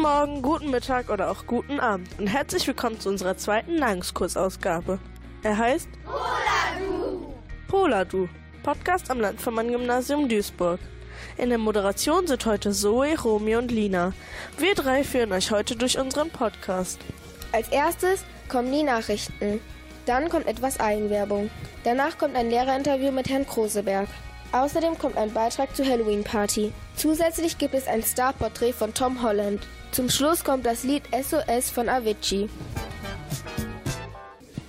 Guten Morgen, guten Mittag oder auch guten Abend und herzlich willkommen zu unserer zweiten Nahrungskursausgabe. Er heißt Poladu. Poladu, Podcast am Landvermann-Gymnasium Duisburg. In der Moderation sind heute Zoe, Romy und Lina. Wir drei führen euch heute durch unseren Podcast. Als erstes kommen die Nachrichten. Dann kommt etwas Eigenwerbung. Danach kommt ein Lehrerinterview mit Herrn Kroseberg. Außerdem kommt ein Beitrag zur Halloween Party. Zusätzlich gibt es ein Starporträt von Tom Holland. Zum Schluss kommt das Lied SOS von Avicii.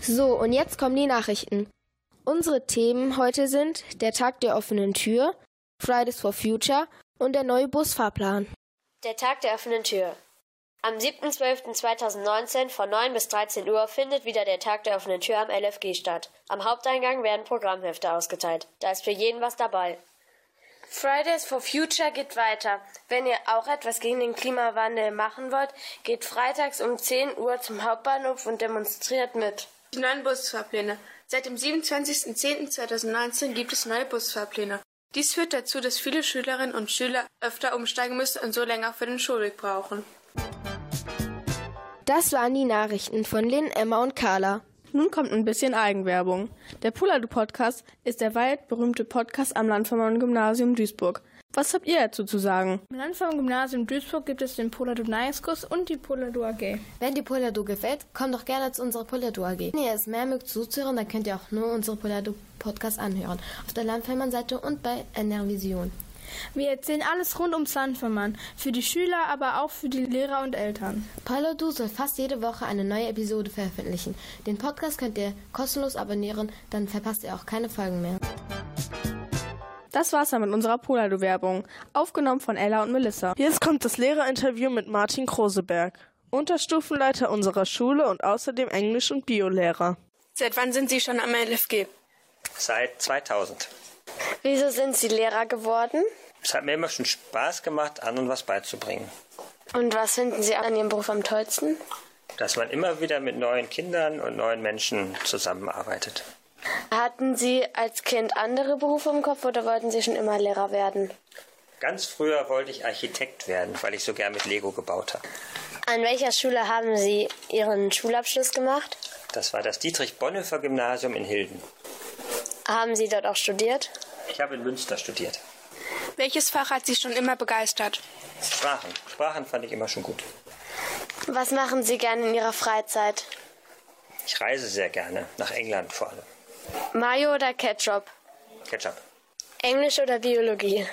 So, und jetzt kommen die Nachrichten. Unsere Themen heute sind der Tag der offenen Tür, Fridays for Future und der neue Busfahrplan. Der Tag der offenen Tür. Am 7.12.2019 von 9 bis 13 Uhr findet wieder der Tag der offenen Tür am LFG statt. Am Haupteingang werden Programmhefte ausgeteilt. Da ist für jeden was dabei. Fridays for Future geht weiter. Wenn ihr auch etwas gegen den Klimawandel machen wollt, geht freitags um 10 Uhr zum Hauptbahnhof und demonstriert mit. Die neuen Busfahrpläne. Seit dem 27.10.2019 gibt es neue Busfahrpläne. Dies führt dazu, dass viele Schülerinnen und Schüler öfter umsteigen müssen und so länger für den Schulweg brauchen. Das waren die Nachrichten von Lynn, Emma und Carla. Nun kommt ein bisschen Eigenwerbung. Der Puladu Podcast ist der weit berühmte Podcast am Landvermann Gymnasium Duisburg. Was habt ihr dazu zu sagen? Im Landvermann Gymnasium Duisburg gibt es den Poladu Neiskurs und die Poladu AG. Wenn die Poladu gefällt, kommt doch gerne zu unserer Poladu AG. Wenn ihr es mehr mögt zuzuhören, dann könnt ihr auch nur unsere Poladu Podcast anhören. Auf der Landvermann Seite und bei NR Vision. Wir erzählen alles rund ums Landvermann. Für die Schüler, aber auch für die Lehrer und Eltern. Poladu soll fast jede Woche eine neue Episode veröffentlichen. Den Podcast könnt ihr kostenlos abonnieren, dann verpasst ihr auch keine Folgen mehr. Das war's dann mit unserer Poladu-Werbung. Aufgenommen von Ella und Melissa. Jetzt kommt das Lehrerinterview mit Martin Kroseberg, Unterstufenleiter unserer Schule und außerdem Englisch- und Biolehrer. Seit wann sind Sie schon am LFG? Seit 2000. Wieso sind Sie Lehrer geworden? Es hat mir immer schon Spaß gemacht, anderen was beizubringen. Und was finden Sie an Ihrem Beruf am tollsten? Dass man immer wieder mit neuen Kindern und neuen Menschen zusammenarbeitet. Hatten Sie als Kind andere Berufe im Kopf oder wollten Sie schon immer Lehrer werden? Ganz früher wollte ich Architekt werden, weil ich so gern mit Lego gebaut habe. An welcher Schule haben Sie Ihren Schulabschluss gemacht? Das war das Dietrich-Bonhoeffer-Gymnasium in Hilden. Haben Sie dort auch studiert? Ich habe in Münster studiert. Welches Fach hat Sie schon immer begeistert? Sprachen. Sprachen fand ich immer schon gut. Was machen Sie gerne in Ihrer Freizeit? Ich reise sehr gerne, nach England vor allem. Mayo oder Ketchup? Ketchup. Englisch oder Biologie?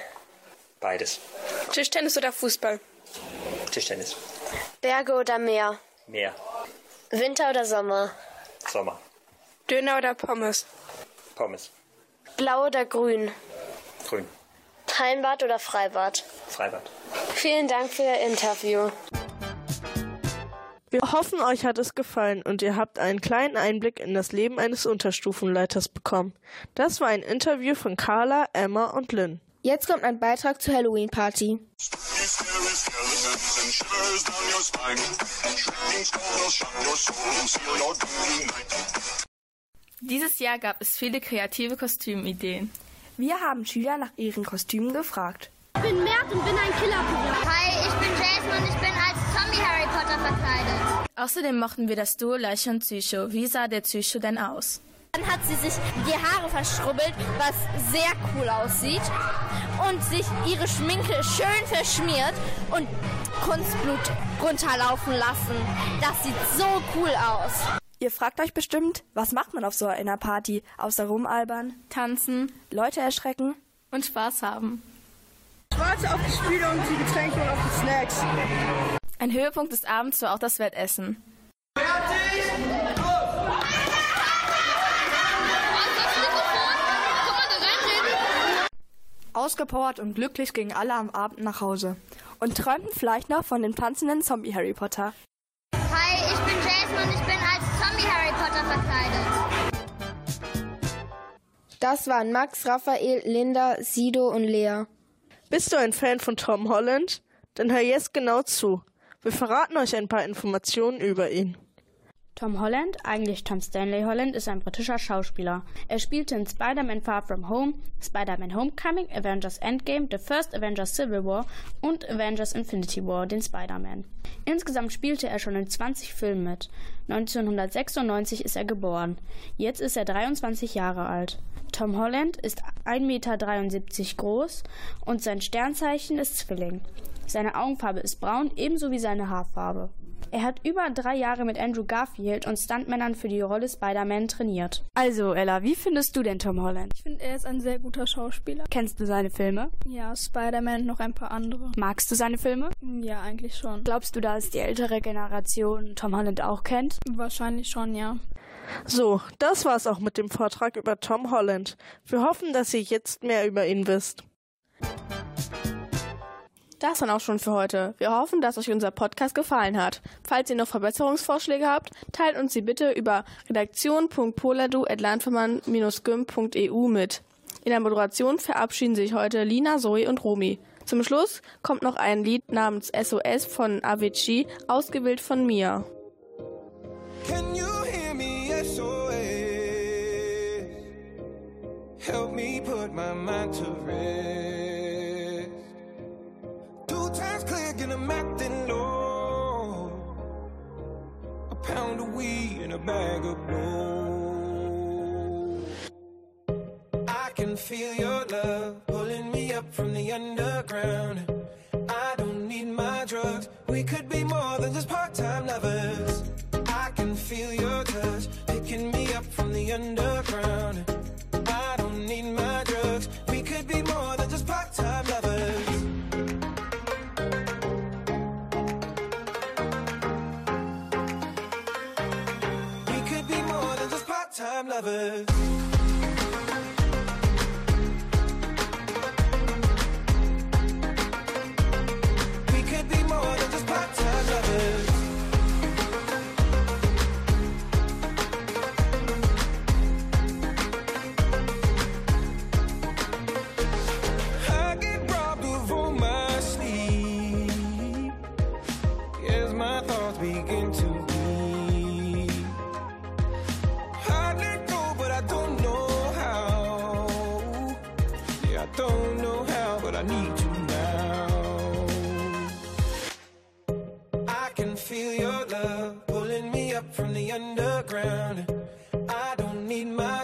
Beides. Tischtennis oder Fußball? Tischtennis. Berge oder Meer? Meer. Winter oder Sommer? Sommer. Döner oder Pommes? Pommes. Blau oder grün? Grün. Heimbad oder Freibad? Freibad. Vielen Dank für Ihr Interview. Wir hoffen, euch hat es gefallen und ihr habt einen kleinen Einblick in das Leben eines Unterstufenleiters bekommen. Das war ein Interview von Carla, Emma und Lynn. Jetzt kommt ein Beitrag zur Halloween Party. Dieses Jahr gab es viele kreative Kostümideen. Wir haben Schüler nach ihren Kostümen gefragt. Ich bin Mert und bin ein Killerpilot. Hi, ich bin Jason und ich bin als Zombie Harry Potter verkleidet. Außerdem mochten wir das Duo Leiche und Psycho. Wie sah der Psycho denn aus? Dann hat sie sich die Haare verschrubbelt, was sehr cool aussieht. Und sich ihre Schminke schön verschmiert und Kunstblut runterlaufen lassen. Das sieht so cool aus. Ihr fragt euch bestimmt, was macht man auf so einer Party, außer rumalbern, tanzen, Leute erschrecken und Spaß haben. Ich warte auf die Spiele und die Getränke und auf die Snacks. Ein Höhepunkt des Abends war auch das Wettessen. Ausgepowert und glücklich gingen alle am Abend nach Hause und träumten vielleicht noch von dem tanzenden Zombie Harry Potter. Ich bin Jason und ich bin als Zombie Harry Potter verkleidet. Das waren Max, Raphael, Linda, Sido und Lea. Bist du ein Fan von Tom Holland? Dann hör jetzt genau zu. Wir verraten euch ein paar Informationen über ihn. Tom Holland, eigentlich Tom Stanley Holland, ist ein britischer Schauspieler. Er spielte in Spider-Man Far From Home, Spider-Man Homecoming, Avengers Endgame, The First Avengers Civil War und Avengers Infinity War, den Spider-Man. Insgesamt spielte er schon in 20 Filmen mit. 1996 ist er geboren. Jetzt ist er 23 Jahre alt. Tom Holland ist 1,73 Meter groß und sein Sternzeichen ist Zwilling. Seine Augenfarbe ist braun, ebenso wie seine Haarfarbe. Er hat über drei Jahre mit Andrew Garfield und Stuntmännern für die Rolle Spider-Man trainiert. Also, Ella, wie findest du denn Tom Holland? Ich finde, er ist ein sehr guter Schauspieler. Kennst du seine Filme? Ja, Spider-Man, noch ein paar andere. Magst du seine Filme? Ja, eigentlich schon. Glaubst du, dass die ältere Generation Tom Holland auch kennt? Wahrscheinlich schon, ja. So, das war's auch mit dem Vortrag über Tom Holland. Wir hoffen, dass ihr jetzt mehr über ihn wisst. Das dann auch schon für heute. Wir hoffen, dass euch unser Podcast gefallen hat. Falls ihr noch Verbesserungsvorschläge habt, teilt uns sie bitte über redaktion.poladu.landvermann-gym.eu mit. In der Moderation verabschieden sich heute Lina, Zoe und Romy. Zum Schluss kommt noch ein Lied namens SOS von Avicii, ausgewählt von mir. Can you hear me SOS? Help me put my mind to rest. Times clear, get I'm acting low. A pound of weed and a bag of blow. I can feel your love pulling me up from the underground. Begin to leave. I let go, but I don't know how. Yeah, I don't know how, but I need you now. I can feel your love pulling me up from the underground. I don't need my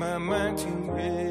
My mind to rest.